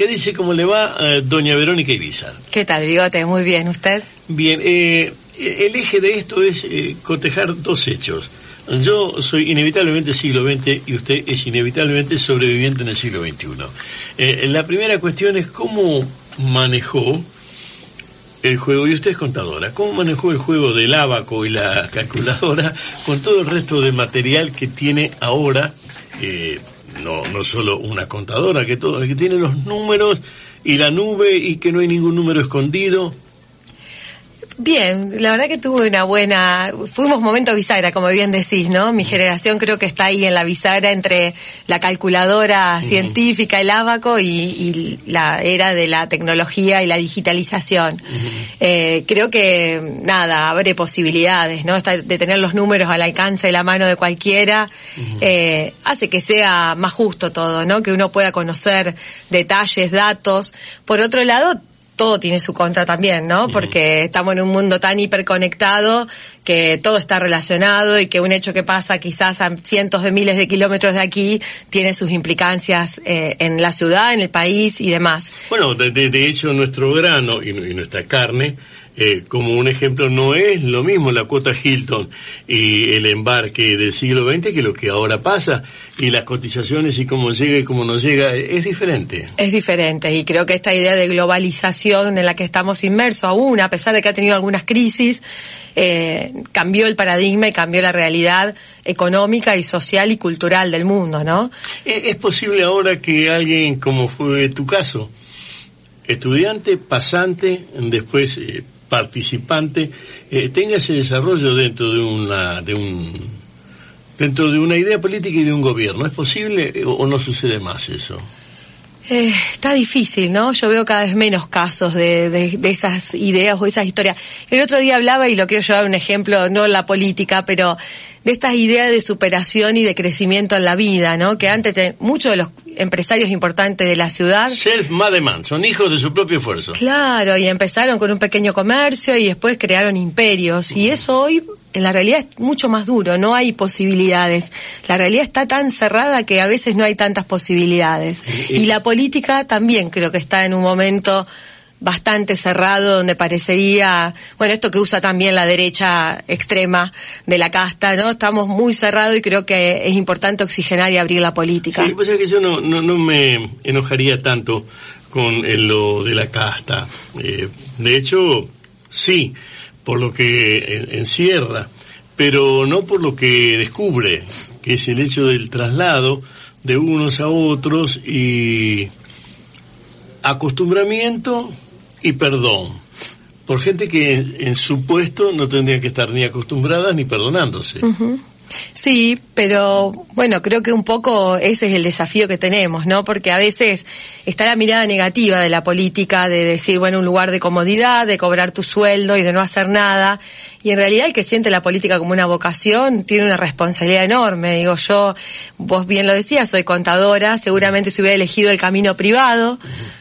¿Qué dice cómo le va eh, doña Verónica Ibiza? ¿Qué tal, Bigote? Muy bien, ¿usted? Bien, eh, el eje de esto es eh, cotejar dos hechos. Yo soy inevitablemente siglo XX y usted es inevitablemente sobreviviente en el siglo XXI. la primera cuestión es cómo manejó el juego, y usted es contadora, ¿cómo manejó el juego del abaco y la calculadora con todo el resto de material que tiene ahora? No, no solo una contadora, que, todo, que tiene los números y la nube y que no hay ningún número escondido. Bien, la verdad que tuve una buena, fuimos momento bisagra, como bien decís, ¿no? Mi generación creo que está ahí en la bisagra entre la calculadora científica, el abaco y, la era de la tecnología y la digitalización. eh, creo que, nada, abre posibilidades, ¿no? de tener los números al alcance de la mano de cualquiera, eh, hace que sea más justo todo, ¿no? Que uno pueda conocer detalles, datos. Por otro lado, todo tiene su contra también, ¿no? Porque estamos en un mundo tan hiperconectado que todo está relacionado y que un hecho que pasa quizás a cientos de miles de kilómetros de aquí tiene sus implicancias eh, en la ciudad, en el país y demás. Bueno, de, hecho nuestro grano y nuestra carne eh, como un ejemplo, no es lo mismo la cuota Hilton y el embarque del siglo XX que lo que ahora pasa y las cotizaciones y cómo llega y cómo no llega es diferente. Es diferente y creo que esta idea de globalización en la que estamos inmersos aún, a pesar de que ha tenido algunas crisis, eh, cambió el paradigma y cambió la realidad económica y social y cultural del mundo, ¿no? ¿Es posible ahora que alguien, como fue tu caso, estudiante, pasante, después eh, participante eh, tenga ese desarrollo dentro de una de un dentro de una idea política y de un gobierno. ¿Es posible o, no sucede más eso? Eh, está difícil, ¿no? Yo veo cada vez menos casos de, de, esas ideas o esas historias. El otro día hablaba, y lo quiero llevar un ejemplo, no en la política, pero de estas ideas de superación y de crecimiento en la vida, ¿no? Que antes muchos de los empresarios importantes de la ciudad. Self-made man, son hijos de su propio esfuerzo. Claro, y empezaron con un pequeño comercio y después crearon imperios. Y eso hoy en la realidad es mucho más duro, no hay posibilidades. La realidad está tan cerrada que a veces no hay tantas posibilidades. Y la política también creo que está en un momento bastante cerrado donde parecería, bueno, esto que usa también la derecha extrema de la casta, ¿no? Estamos muy cerrados y creo que es importante oxigenar y abrir la política. Sí, pues es que yo no, no, me enojaría tanto con lo de la casta. Eh, de hecho, sí, por lo que encierra, pero no por lo que descubre, que es el hecho del traslado de unos a otros y acostumbramiento y perdón por gente que en, su puesto no tendría que estar ni acostumbrada ni perdonándose. Sí, pero bueno, creo que un poco ese es el desafío que tenemos, ¿no? Porque a veces está la mirada negativa de la política, de decir, bueno, un lugar de comodidad, de cobrar tu sueldo y de no hacer nada. Y en realidad el que siente la política como una vocación tiene una responsabilidad enorme. Digo, yo, vos bien lo decías, soy contadora, seguramente si hubiera elegido el camino privado,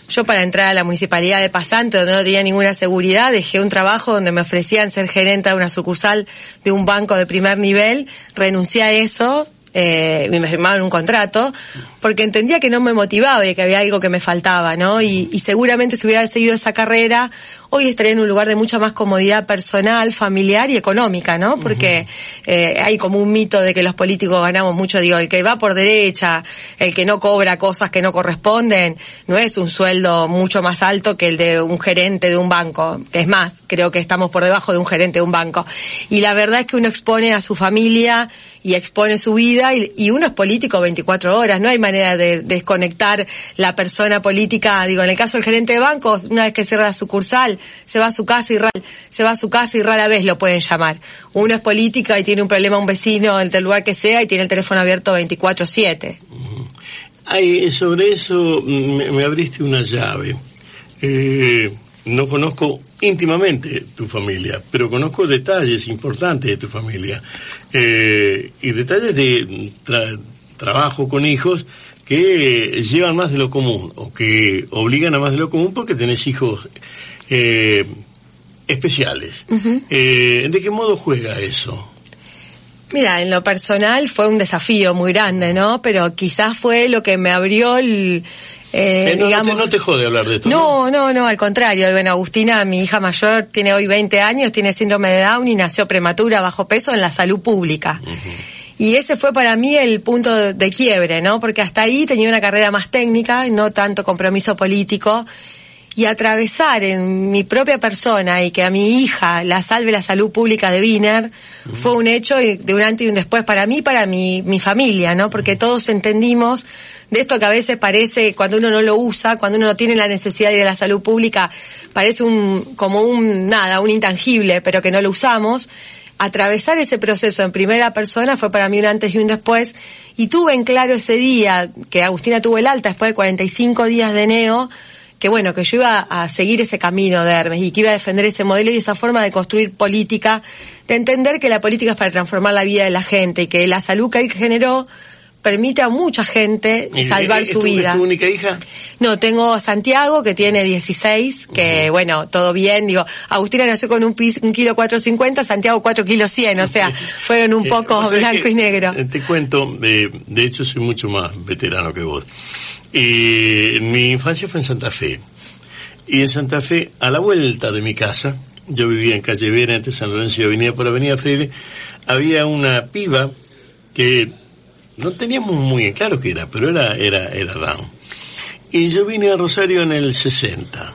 yo para entrar a la municipalidad de Pasante, donde no tenía ninguna seguridad, dejé un trabajo donde me ofrecían ser gerente de una sucursal de un banco de primer nivel, renuncié a eso eh, me firmaron un contrato, porque entendía que no me motivaba y que había algo que me faltaba, ¿no? Y, y, seguramente si hubiera seguido esa carrera, hoy estaría en un lugar de mucha más comodidad personal, familiar y económica, ¿no? Porque eh, hay como un mito de que los políticos ganamos mucho, digo, el que va por derecha, el que no cobra cosas que no corresponden, no es un sueldo mucho más alto que el de un gerente de un banco, que es más, creo que estamos por debajo de un gerente de un banco. Y la verdad es que uno expone a su familia y expone su vida y, uno es político 24 horas, no hay manera de desconectar la persona política, digo, en el caso del gerente de banco, una vez que cierra la sucursal, se va a su casa y rara, se va a su casa y rara vez lo pueden llamar. Uno es política y tiene un problema un vecino en el lugar que sea y tiene el teléfono abierto 24/7. Ay, sobre eso me, abriste una llave. Eh, no conozco íntimamente tu familia, pero conozco detalles importantes de tu familia eh, y detalles de trabajo con hijos que llevan más de lo común o que obligan a más de lo común porque tenés hijos eh, especiales. Eh, ¿De qué modo juega eso? Mira, en lo personal fue un desafío muy grande, ¿no? Pero quizás fue lo que me abrió el, Eh, no, digamos, no, te, jode hablar de esto. No, no, no, al contrario. Bueno, Agustina, mi hija mayor, tiene hoy 20 años, tiene síndrome de Down y nació prematura, bajo peso, en la salud pública. Y ese fue para mí el punto de quiebre, ¿no? Porque hasta ahí tenía una carrera más técnica, no tanto compromiso político y atravesar en mi propia persona y que a mi hija la salve la salud pública de Wiener fue un hecho de un antes y un después para mí, para mi, mi familia, ¿no? Porque todos entendimos de esto que a veces parece, cuando uno no lo usa, cuando uno no tiene la necesidad de ir a la salud pública, parece un, como un, nada, un intangible, pero que no lo usamos atravesar ese proceso en primera persona fue para mí un antes y un después y tuve en claro ese día que Agustina tuvo el alta después de 45 días de neo que bueno, que yo iba a seguir ese camino de Hermes y que iba a defender ese modelo y esa forma de construir política, de entender que la política es para transformar la vida de la gente y que la salud que él generó permite a mucha gente salvar su vida. ¿Es tu única hija? No, tengo a Santiago, que tiene 16, que bueno, todo bien, digo, Agustina nació con un, un kilo 450, Santiago 4 kilos 100, o sea, fueron un poco blanco y negro. Te cuento, eh, de hecho soy mucho más veterano que vos. Y mi infancia fue en Santa Fe. Y en Santa Fe, a la vuelta de mi casa, yo vivía en calle Vera, entre San Lorenzo y Avenida por Avenida Freire, había una piba que no teníamos muy claro qué era, pero era, era, era Down. Y yo vine a Rosario en el 60.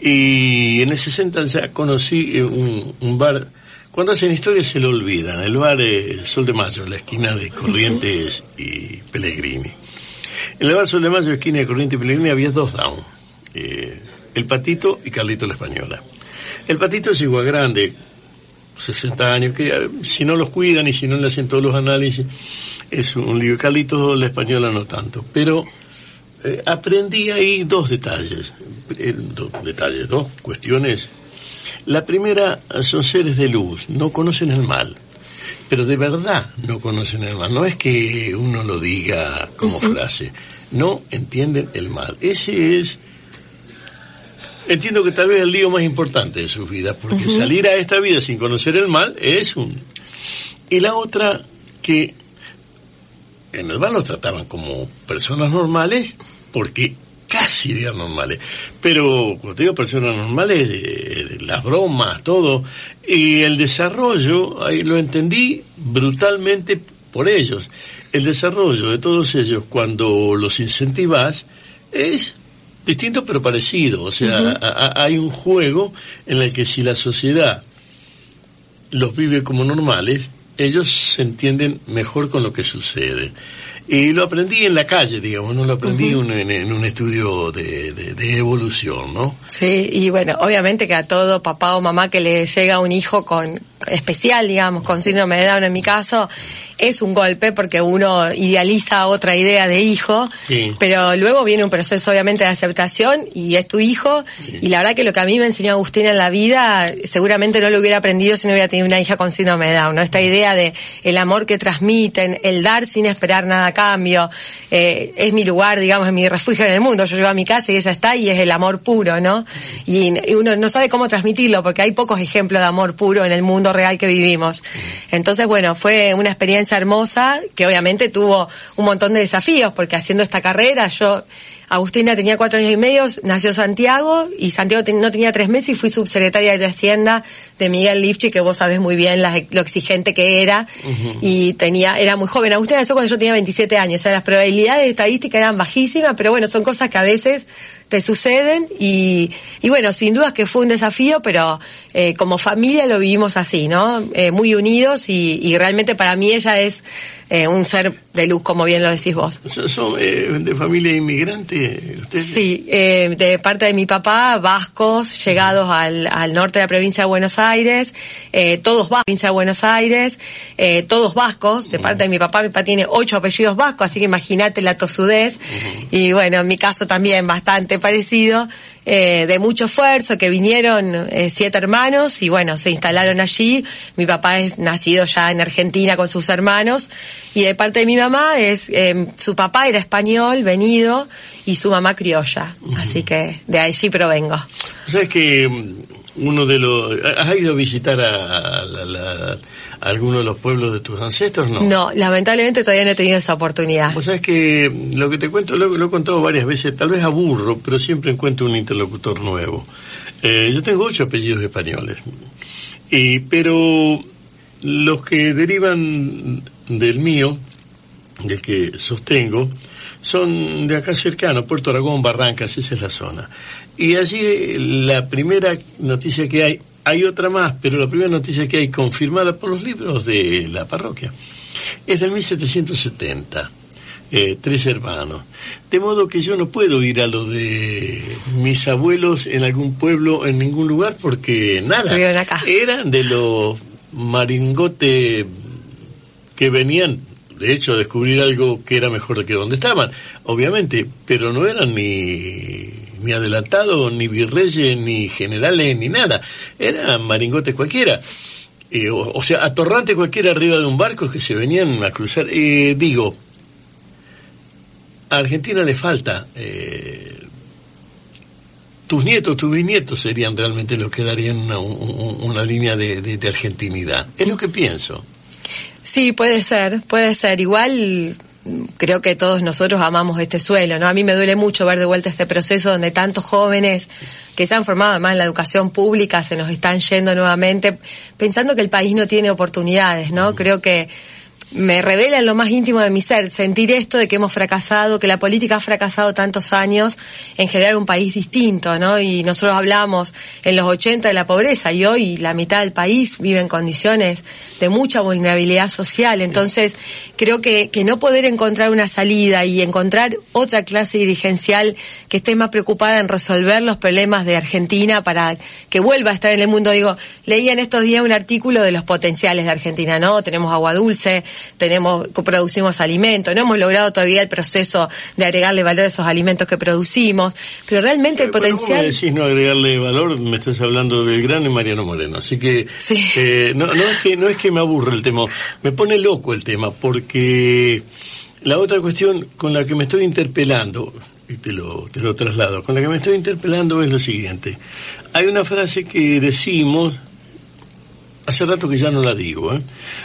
Y en el 60 ya conocí un, un bar, cuando hacen historia se lo olvidan, el bar Sol de Mayo, la esquina de Corrientes y Pellegrini. En el bar Sol de Mayo, esquina de Corriente y Pellegrini, había dos down. Eh, el Patito y Carlito la Española. El Patito es igual grande, 60 años, que eh, si no los cuidan y si no le hacen todos los análisis, es un lío. Carlito la Española no tanto. Pero eh, aprendí ahí dos detalles, dos detalles, dos cuestiones. La primera son seres de luz, no conocen el mal pero de verdad no conocen el mal. No es que uno lo diga como frase, no entienden el mal. Ese es, entiendo que tal vez el lío más importante de sus vidas, porque salir a esta vida sin conocer el mal es un... Y la otra, que en el mal los trataban como personas normales, porque casi días normales. Pero, cuando digo personas normales, eh, las bromas, todo, y el desarrollo, ahí lo entendí brutalmente por ellos. El desarrollo de todos ellos, cuando los incentivas, es distinto pero parecido. O sea, hay un juego en el que si la sociedad los vive como normales, ellos se entienden mejor con lo que sucede. Y lo aprendí en la calle, digamos, no lo aprendí en, un estudio de, de, evolución, ¿no? Sí, y bueno, obviamente que a todo papá o mamá que le llega un hijo con especial, digamos, con síndrome de Down en mi caso, es un golpe porque uno idealiza otra idea de hijo, pero luego viene un proceso obviamente de aceptación y es tu hijo, y la verdad que lo que a mí me enseñó Agustina en la vida, seguramente no lo hubiera aprendido si no hubiera tenido una hija con síndrome de Down, ¿no? Esta idea de el amor que transmiten, el dar sin esperar nada cambio, eh, es mi lugar, digamos, es mi refugio en el mundo. Yo llego a mi casa y ella está y es el amor puro, ¿no? Y, uno no sabe cómo transmitirlo porque hay pocos ejemplos de amor puro en el mundo real que vivimos. Entonces, bueno, fue una experiencia hermosa que obviamente tuvo un montón de desafíos porque haciendo esta carrera yo Agustina tenía cuatro años y medio, nació Santiago y Santiago no tenía tres meses y fui subsecretaria de Hacienda de Miguel Lifchi, que vos sabés muy bien lo exigente que era y tenía era muy joven. Agustina nació cuando yo tenía 27 años, o sea, las probabilidades estadísticas eran bajísimas, pero bueno, son cosas que a veces te suceden y, y bueno, sin dudas que fue un desafío, pero eh, como familia lo vivimos así, ¿no? Eh, muy unidos y, y, realmente para mí ella es eh, un ser de luz, como bien lo decís vos. ¿Son de familia inmigrante ustedes? Sí, de parte de mi papá, vascos, llegados al, al norte de la provincia de Buenos Aires, todos vascos, provincia de Buenos Aires, todos vascos, de parte de mi papá, mi papá tiene ocho apellidos vascos, así que imagínate la tosudez, y bueno, en mi caso también bastante parecido, eh, de mucho esfuerzo, que vinieron eh, siete hermanos y bueno, se instalaron allí. Mi papá es nacido ya en Argentina con sus hermanos y de parte de mi mamá es, eh, su papá era español, venido, y su mamá criolla. Así que de allí provengo. ¿Sabes que mm, uno de los... ¿Has ido a visitar a, alguno de los pueblos de tus ancestros? No. No, lamentablemente todavía no he tenido esa oportunidad. Vos sabés que lo que te cuento lo, lo he contado varias veces, tal vez aburro, pero siempre encuentro un interlocutor nuevo. Eh, yo tengo ocho apellidos españoles, y, pero los que derivan del mío, del que sostengo, son de acá cercano, Puerto Aragón, Barrancas, esa es la zona. Y allí la primera noticia que hay, hay otra más, pero la primera noticia que hay confirmada por los libros de la parroquia es del 1770. Eh, tres hermanos. De modo que yo no puedo ir a lo de mis abuelos en algún pueblo, en ningún lugar, porque nada. Eran de los maringotes que venían, de hecho, a descubrir algo que era mejor que donde estaban, obviamente, pero no eran ni, ni adelantados, ni virreyes, ni generales, ni nada. Eran maringotes cualquiera. Eh, o, sea, atorrante cualquiera arriba de un barco que se venían a cruzar. Eh, digo, a Argentina le falta. Eh, tus nietos, tus bisnietos serían realmente los que darían una, línea de, de, argentinidad. Es lo que pienso. Sí, puede ser, puede ser. Igual creo que todos nosotros amamos este suelo, ¿no? A mí me duele mucho ver de vuelta este proceso donde tantos jóvenes que se han formado además en la educación pública se nos están yendo nuevamente pensando que el país no tiene oportunidades, ¿no? Creo que me revela en lo más íntimo de mi ser sentir esto de que hemos fracasado, que la política ha fracasado tantos años en generar un país distinto, ¿no? Y nosotros hablamos en los 80 de la pobreza y hoy la mitad del país vive en condiciones de mucha vulnerabilidad social. Entonces, creo que, que no poder encontrar una salida y encontrar otra clase dirigencial que esté más preocupada en resolver los problemas de Argentina para que vuelva a estar en el mundo. Digo, leía en estos días un artículo de los potenciales de Argentina, ¿no? Tenemos agua dulce, tenemos, producimos alimentos, no hemos logrado todavía el proceso de agregarle valor a esos alimentos que producimos, pero realmente el potencial... me decís no agregarle valor, me estás hablando del grano y Mariano Moreno, así que eh, no, no, es que no es que me aburre el tema, me pone loco el tema, porque la otra cuestión con la que me estoy interpelando, y te lo, te lo traslado, con la que me estoy interpelando es lo siguiente. Hay una frase que decimos hace rato que ya no la digo. ¿eh?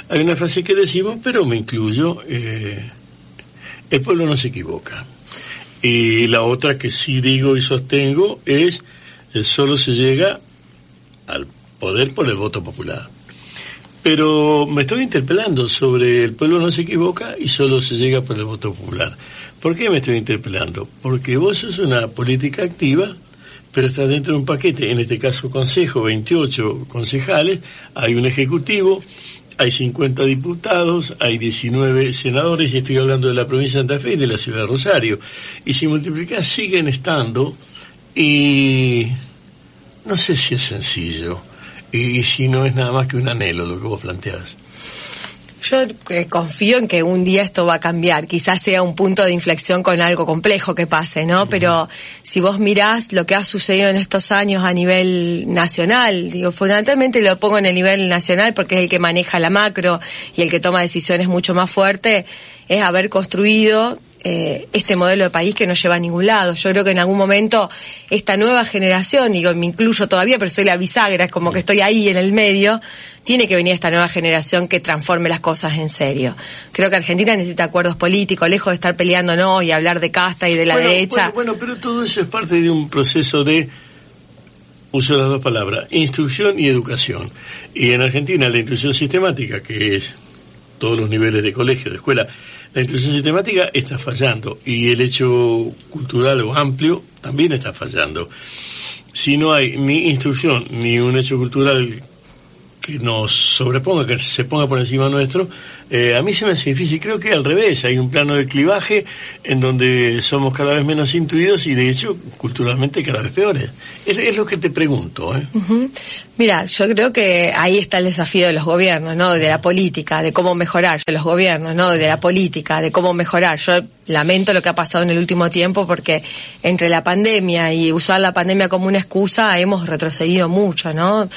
Hay una frase que decimos, pero me incluyo, eh, el pueblo no se equivoca. Y la otra que sí digo y sostengo es, solo se llega al poder por el voto popular. Pero me estoy interpelando sobre el pueblo no se equivoca y solo se llega por el voto popular. ¿Por qué me estoy interpelando? Porque vos sos una política activa pero está dentro de un paquete, en este caso Consejo, 28 concejales, hay un Ejecutivo, hay 50 diputados, hay 19 senadores, y estoy hablando de la provincia de Santa Fe y de la ciudad de Rosario. Y si multiplicas, siguen estando, y no sé si es sencillo, y si no es nada más que un anhelo lo que vos planteás. Yo eh, confío en que un día esto va a cambiar. Quizás sea un punto de inflexión con algo complejo que pase, ¿no? Pero si vos mirás lo que ha sucedido en estos años a nivel nacional, digo, fundamentalmente lo pongo en el nivel nacional porque es el que maneja la macro y el que toma decisiones mucho más fuertes, es haber construido eh, este modelo de país que no lleva a ningún lado. Yo creo que en algún momento esta nueva generación, digo, me incluyo todavía, pero soy la bisagra, es como que estoy ahí en el medio, tiene que venir esta nueva generación que transforme las cosas en serio. Creo que Argentina necesita acuerdos políticos, lejos de estar peleando no y hablar de casta y de la derecha. Bueno, pero todo eso es parte de un proceso de uso las dos palabras, instrucción y educación. Y en Argentina la instrucción sistemática, que es todos los niveles de colegio, de escuela, la instrucción sistemática está fallando y el hecho cultural o amplio también está fallando. Si no hay ni instrucción ni un hecho cultural que nos sobreponga, que se ponga por encima nuestro, eh, a mí se me hace difícil. Creo que al revés, hay un plano de clivaje en donde somos cada vez menos intuidos y de hecho culturalmente cada vez peores. Es, lo que te pregunto. ¿eh? Mira, yo creo que ahí está el desafío de los gobiernos, ¿no? De la política, de cómo mejorar, de los gobiernos, ¿no? De la política, de cómo mejorar. Yo lamento lo que ha pasado en el último tiempo porque entre la pandemia y usar la pandemia como una excusa hemos retrocedido mucho, ¿no?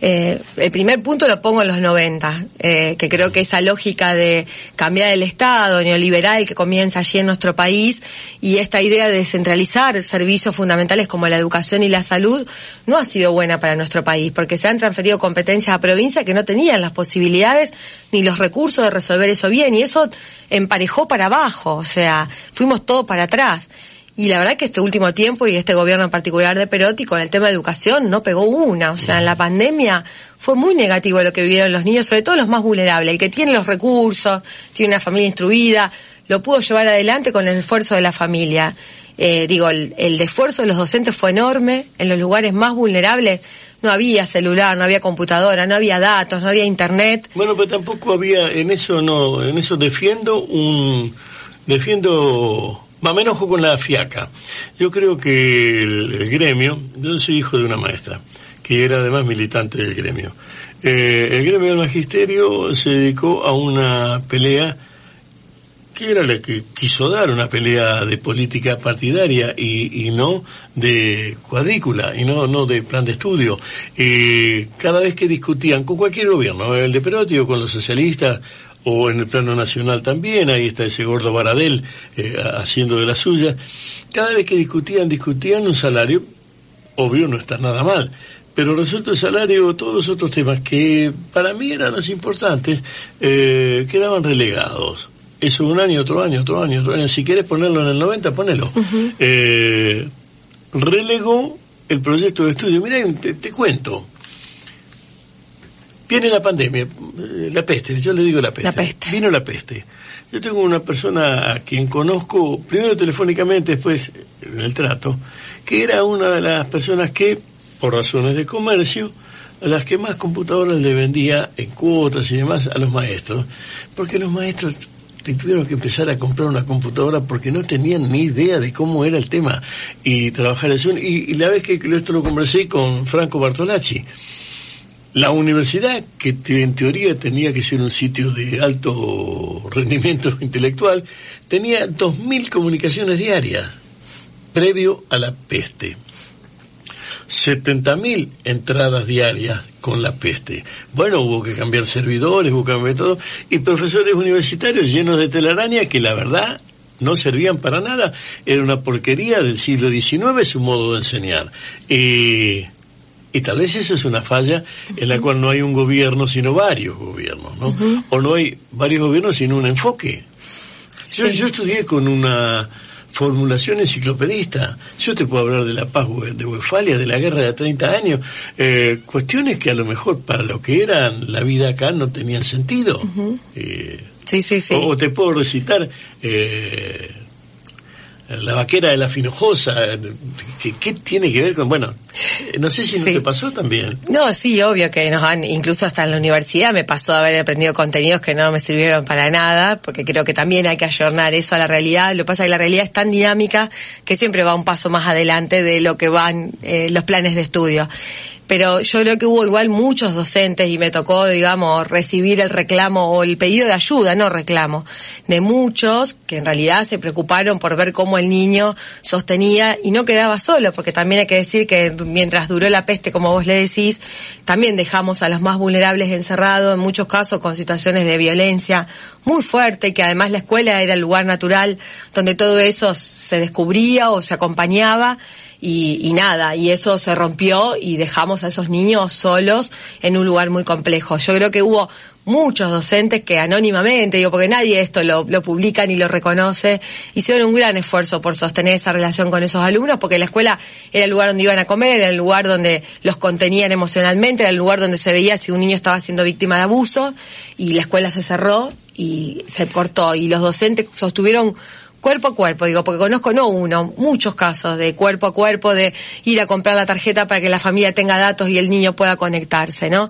Eh, el primer punto lo pongo en los 90, eh, que creo que esa lógica de cambiar el Estado neoliberal que comienza allí en nuestro país y esta idea de descentralizar servicios fundamentales como la educación y la salud no ha sido buena para nuestro país, porque se han transferido competencias a provincias que no tenían las posibilidades ni los recursos de resolver eso bien, y eso emparejó para abajo, o sea, fuimos todo para atrás. Y la verdad que este último tiempo y este gobierno en particular de Perotti con el tema de educación no pegó una. O sea, en la pandemia fue muy negativo lo que vivieron los niños, sobre todo los más vulnerables. El que tiene los recursos, tiene una familia instruida, lo pudo llevar adelante con el esfuerzo de la familia. Eh, digo, el, el esfuerzo de los docentes fue enorme. En los lugares más vulnerables no había celular, no había computadora, no había datos, no había internet. Bueno, pero tampoco había, en eso no, en eso defiendo un, defiendo me enojo con la fiaca. Yo creo que el, gremio, yo soy hijo de una maestra, que era además militante del gremio. Eh, el gremio del magisterio se dedicó a una pelea que era la que quiso dar, una pelea de política partidaria y, y no de cuadrícula y no, no de plan de estudio. Eh, cada vez que discutían con cualquier gobierno, el de Perotti o con los socialistas, o en el plano nacional también, ahí está ese gordo Baradel eh, haciendo de la suya. Cada vez que discutían, discutían un salario, obvio no está nada mal, pero resulta el salario, todos los otros temas que para mí eran los importantes, eh, quedaban relegados. Eso un año, otro año, otro año, otro año. Si quieres ponerlo en el 90, ponelo. eh, relegó el proyecto de estudio. Mira, te, te cuento. Viene la pandemia, eh, la peste, yo le digo la peste. La peste. Vino la peste. Yo tengo una persona a quien conozco, primero telefónicamente, después en el trato, que era una de las personas que, por razones de comercio, a las que más computadoras le vendía en cuotas y demás a los maestros, porque los maestros tuvieron que empezar a comprar una computadora porque no tenían ni idea de cómo era el tema y trabajar eso. Y, y la vez que esto lo conversé con Franco Bartolacci, la universidad, que en teoría tenía que ser un sitio de alto rendimiento intelectual, tenía 2.000 comunicaciones diarias, previo a la peste. 70.000 entradas diarias con la peste. Bueno, hubo que cambiar servidores, hubo que cambiar y profesores universitarios llenos de telaraña que la verdad no servían para nada, era una porquería del siglo XIX su modo de enseñar. Y tal vez eso es una falla en la cual no hay un gobierno, sino varios gobiernos, ¿no? O no hay varios gobiernos, sino un enfoque. Yo, yo estudié con una formulación enciclopedista. Yo te puedo hablar de la paz de Westfalia, de la guerra de 30 años, eh, cuestiones que a lo mejor para lo que eran la vida acá no tenían sentido. eh, Sí, sí, sí. o, o te puedo recitar eh, la vaquera de la finojosa. ¿Qué, qué tiene que ver con.? Bueno, no sé si no Sí. te pasó también. No, sí, obvio que nos han, incluso hasta en la universidad me pasó de haber aprendido contenidos que no me sirvieron para nada, porque creo que también hay que ayornar eso a la realidad. Lo que pasa es que la realidad es tan dinámica que siempre va un paso más adelante de lo que van eh, los planes de estudio. Pero yo creo que hubo igual muchos docentes y me tocó, digamos, recibir el reclamo o el pedido de ayuda, no reclamo, de muchos que en realidad se preocuparon por ver cómo el niño sostenía y no quedaba solo, porque también hay que decir que mientras duró la peste, como vos le decís, también dejamos a los más vulnerables encerrados, en muchos casos con situaciones de violencia muy fuerte, que además la escuela era el lugar natural donde todo eso se descubría o se acompañaba y, y nada, y eso se rompió y dejamos a esos niños solos en un lugar muy complejo. Yo creo que hubo muchos docentes que anónimamente, digo, porque nadie esto lo, lo publica ni lo reconoce, hicieron un gran esfuerzo por sostener esa relación con esos alumnos, porque la escuela era el lugar donde iban a comer, era el lugar donde los contenían emocionalmente, era el lugar donde se veía si un niño estaba siendo víctima de abuso, y la escuela se cerró y se cortó, y los docentes sostuvieron cuerpo a cuerpo, digo, porque conozco no uno, muchos casos de cuerpo a cuerpo, de ir a comprar la tarjeta para que la familia tenga datos y el niño pueda conectarse, ¿no?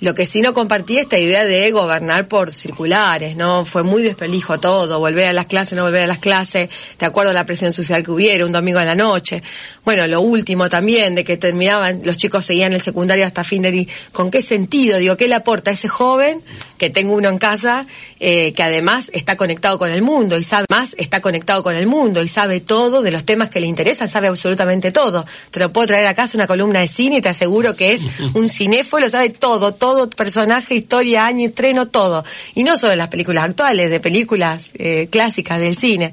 Lo que sí no compartí esta idea de gobernar por circulares, ¿no? Fue muy desprolijo todo, volver a las clases, no volver a las clases, de acuerdo a la presión social que hubiera, un domingo a la noche. Bueno, lo último también, de que terminaban, los chicos seguían el secundario hasta fin de día. ¿Con qué sentido? Digo, ¿qué le aporta a ese joven, que tengo uno en casa, eh, que además está conectado con el mundo y sabe más, está conectado con el mundo y sabe todo de los temas que le interesan, sabe absolutamente todo. Te lo puedo traer a casa una columna de cine y te aseguro que es un cinéfilo, sabe todo, todo todo, personaje, historia, año, estreno, todo. Y no solo de las películas actuales, de películas eh, clásicas del cine.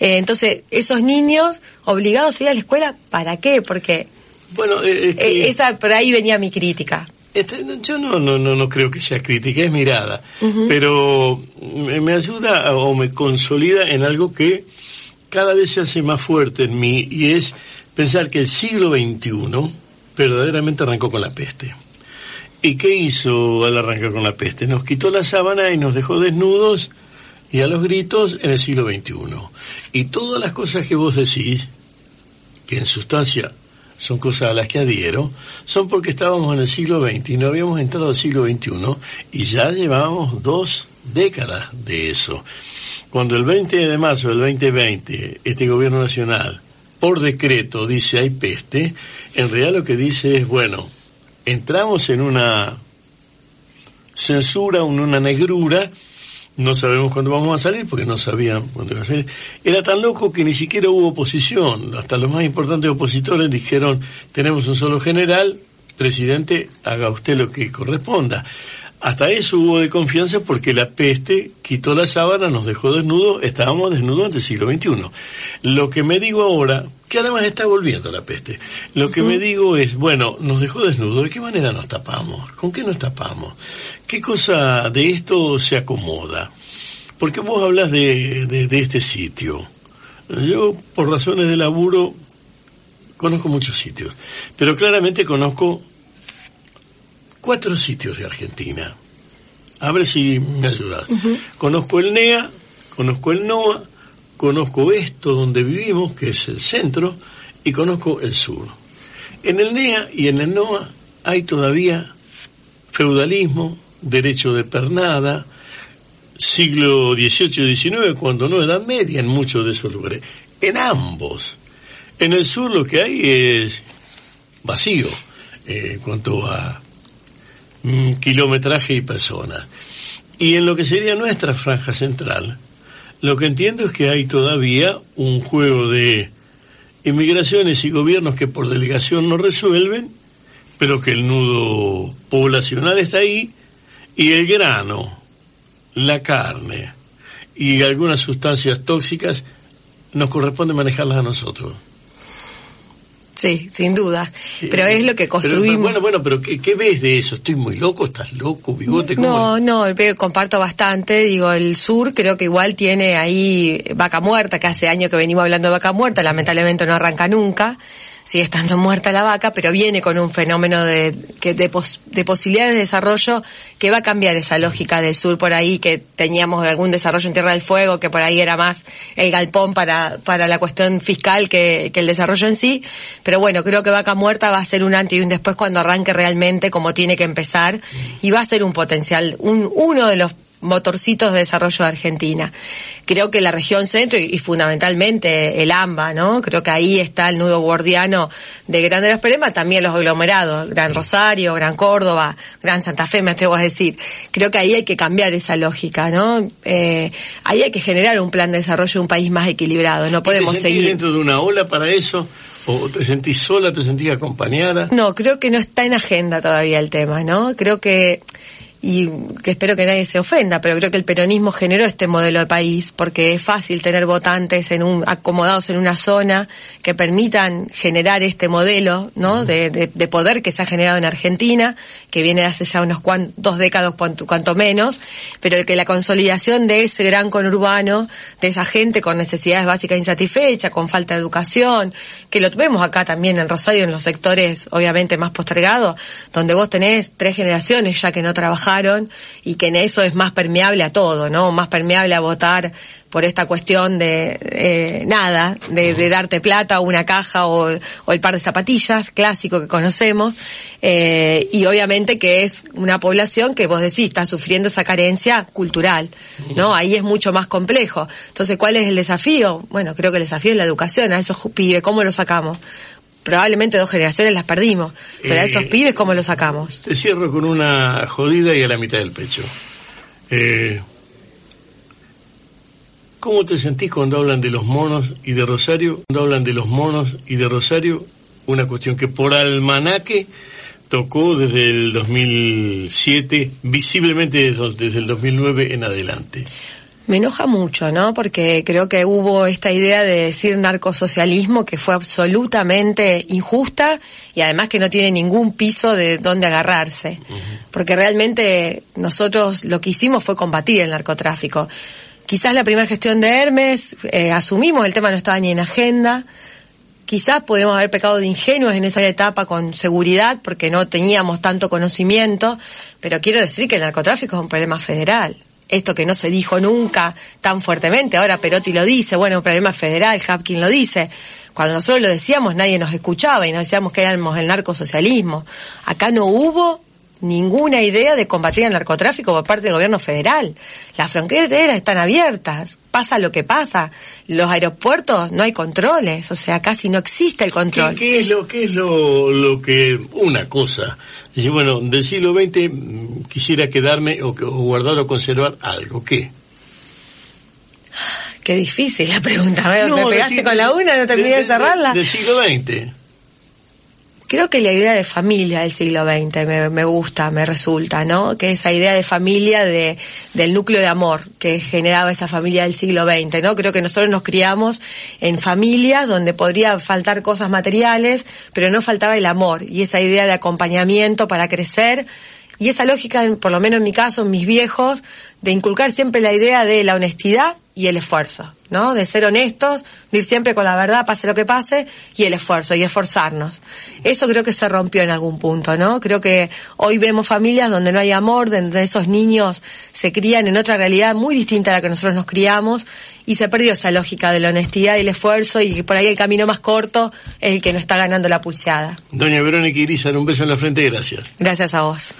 Eh, entonces, esos niños obligados a ir a la escuela, ¿para qué? Porque bueno, eh, esa por ahí venía mi crítica. Este, yo no, no, no, no creo que sea crítica, es mirada, pero me, ayuda o me consolida en algo que cada vez se hace más fuerte en mí y es pensar que el siglo XXI verdaderamente arrancó con la peste. ¿Y qué hizo al arrancar con la peste? Nos quitó la sábana y nos dejó desnudos y a los gritos en el siglo XXI. Y todas las cosas que vos decís, que en sustancia son cosas a las que adhiero, son porque estábamos en el siglo XX y no habíamos entrado al siglo XXI y ya llevábamos dos décadas de eso. Cuando el 20 de marzo del 2020 este gobierno nacional por decreto dice hay peste, en realidad lo que dice es, bueno, entramos en una censura, en una negrura, no sabemos cuándo vamos a salir porque no sabían cuándo iba a salir. Era tan loco que ni siquiera hubo oposición. Hasta los más importantes opositores dijeron, tenemos un solo general, presidente, haga usted lo que corresponda. Hasta eso hubo de confianza porque la peste quitó la sábana, nos dejó desnudos, estábamos desnudos ante el siglo XXI. Lo que me digo ahora, que además está volviendo la peste, lo que me digo es, bueno, nos dejó desnudos, ¿de qué manera nos tapamos? ¿Con qué nos tapamos? ¿Qué cosa de esto se acomoda? Porque vos hablas de, de este sitio. Yo, por razones de laburo, conozco muchos sitios, pero claramente conozco cuatro sitios de Argentina. A ver si me ayudas. Conozco el NEA, conozco el NOA, conozco esto donde vivimos, que es el centro, y conozco el sur. En el NEA y en el NOA hay todavía feudalismo, derecho de pernada, siglo XVIII y XIX, cuando no Edad Media en muchos de esos lugares. En ambos. En el sur lo que hay es vacío eh, en cuanto a Mm, kilometraje y personas. Y en lo que sería nuestra franja central, lo que entiendo es que hay todavía un juego de inmigraciones y gobiernos que por delegación no resuelven, pero que el nudo poblacional está ahí y el grano, la carne y algunas sustancias tóxicas nos corresponde manejarlas a nosotros. Sí, sin duda. Pero es lo que construimos. bueno, bueno, pero ¿qué, ves de eso? ¿Estoy muy loco? ¿Estás loco? ¿Bigote? no, no, comparto bastante. Digo, el sur creo que igual tiene ahí vaca muerta, que hace años que venimos hablando de vaca muerta, lamentablemente no arranca nunca sigue estando muerta la vaca, pero viene con un fenómeno de, que de, de, posibilidades de desarrollo que va a cambiar esa lógica del sur por ahí, que teníamos algún desarrollo en Tierra del Fuego, que por ahí era más el galpón para, para la cuestión fiscal que, que el desarrollo en sí. Pero bueno, creo que Vaca Muerta va a ser un antes y un después cuando arranque realmente como tiene que empezar y va a ser un potencial, un, uno de los motorcitos de desarrollo de Argentina. Creo que la región centro y, fundamentalmente el AMBA, ¿no? Creo que ahí está el nudo gordiano de Gran de los Problemas, también los aglomerados, Gran Rosario, Gran Córdoba, Gran Santa Fe, me atrevo a decir. Creo que ahí hay que cambiar esa lógica, ¿no? Eh, ahí hay que generar un plan de desarrollo de un país más equilibrado, no podemos ¿Te seguir. dentro de una ola para eso? ¿O te sentís sola, te sentís acompañada? No, creo que no está en agenda todavía el tema, ¿no? Creo que y que espero que nadie se ofenda, pero creo que el peronismo generó este modelo de país porque es fácil tener votantes en un, acomodados en una zona que permitan generar este modelo, ¿no? De, de, poder que se ha generado en Argentina, que viene de hace ya unos dos décadas cuanto, cuanto menos, pero que la consolidación de ese gran conurbano, de esa gente con necesidades básicas insatisfechas, con falta de educación, que lo vemos acá también en Rosario, en los sectores obviamente más postergados, donde vos tenés tres generaciones ya que no trabajan enojaron y que en eso es más permeable a todo, ¿no? Más permeable a votar por esta cuestión de eh, nada, de, darte plata o una caja o, el par de zapatillas, clásico que conocemos, eh, y obviamente que es una población que vos decís está sufriendo esa carencia cultural, ¿no? Ahí es mucho más complejo. Entonces, ¿cuál es el desafío? Bueno, creo que el desafío es la educación a esos pibes, ¿cómo lo sacamos? Probablemente dos generaciones las perdimos, pero a esos eh, pibes, ¿cómo lo sacamos? Te cierro con una jodida y a la mitad del pecho. Eh, ¿Cómo te sentís cuando hablan de los monos y de Rosario? Cuando hablan de los monos y de Rosario, una cuestión que por almanaque tocó desde el 2007, visiblemente desde el 2009 en adelante. Me enoja mucho, ¿no? Porque creo que hubo esta idea de decir narcosocialismo que fue absolutamente injusta y además que no tiene ningún piso de donde agarrarse. Porque realmente nosotros lo que hicimos fue combatir el narcotráfico. Quizás la primera gestión de Hermes, eh, asumimos el tema no estaba ni en agenda. Quizás podemos haber pecado de ingenuos en esa etapa con seguridad porque no teníamos tanto conocimiento, pero quiero decir que el narcotráfico es un problema federal. Esto que no se dijo nunca tan fuertemente, ahora Perotti lo dice, bueno, un problema federal, Hapkin lo dice. Cuando nosotros lo decíamos nadie nos escuchaba y nos decíamos que éramos el narcosocialismo. Acá no hubo ninguna idea de combatir el narcotráfico por parte del gobierno federal. Las fronteras están abiertas, pasa lo que pasa. Los aeropuertos no hay controles, o sea, casi no existe el control. ¿Qué, es lo qué es lo, lo que una cosa? Dice, bueno, del siglo XX mm, quisiera quedarme o, guardar o conservar algo, ¿qué? Qué difícil la pregunta. Me pegaste con la una, no terminé de, cerrarla. Del siglo XX. Creo que la idea de familia del siglo XX me, gusta, me resulta, ¿no? Que esa idea de familia de, del núcleo de amor que generaba esa familia del siglo XX, ¿no? Creo que nosotros nos criamos en familias donde podría faltar cosas materiales, pero no faltaba el amor y esa idea de acompañamiento para crecer y esa lógica, por lo menos en mi caso, en mis viejos, de inculcar siempre la idea de la honestidad y el esfuerzo, ¿no? De ser honestos, de ir siempre con la verdad, pase lo que pase, y el esfuerzo, y esforzarnos. Eso creo que se rompió en algún punto, ¿no? Creo que hoy vemos familias donde no hay amor, donde esos niños se crían en otra realidad muy distinta a la que nosotros nos criamos, y se perdió esa lógica de la honestidad y el esfuerzo, y por ahí el camino más corto es el que nos está ganando la pulseada. Doña Verónica Irizar, un beso en la frente, gracias. Gracias a vos.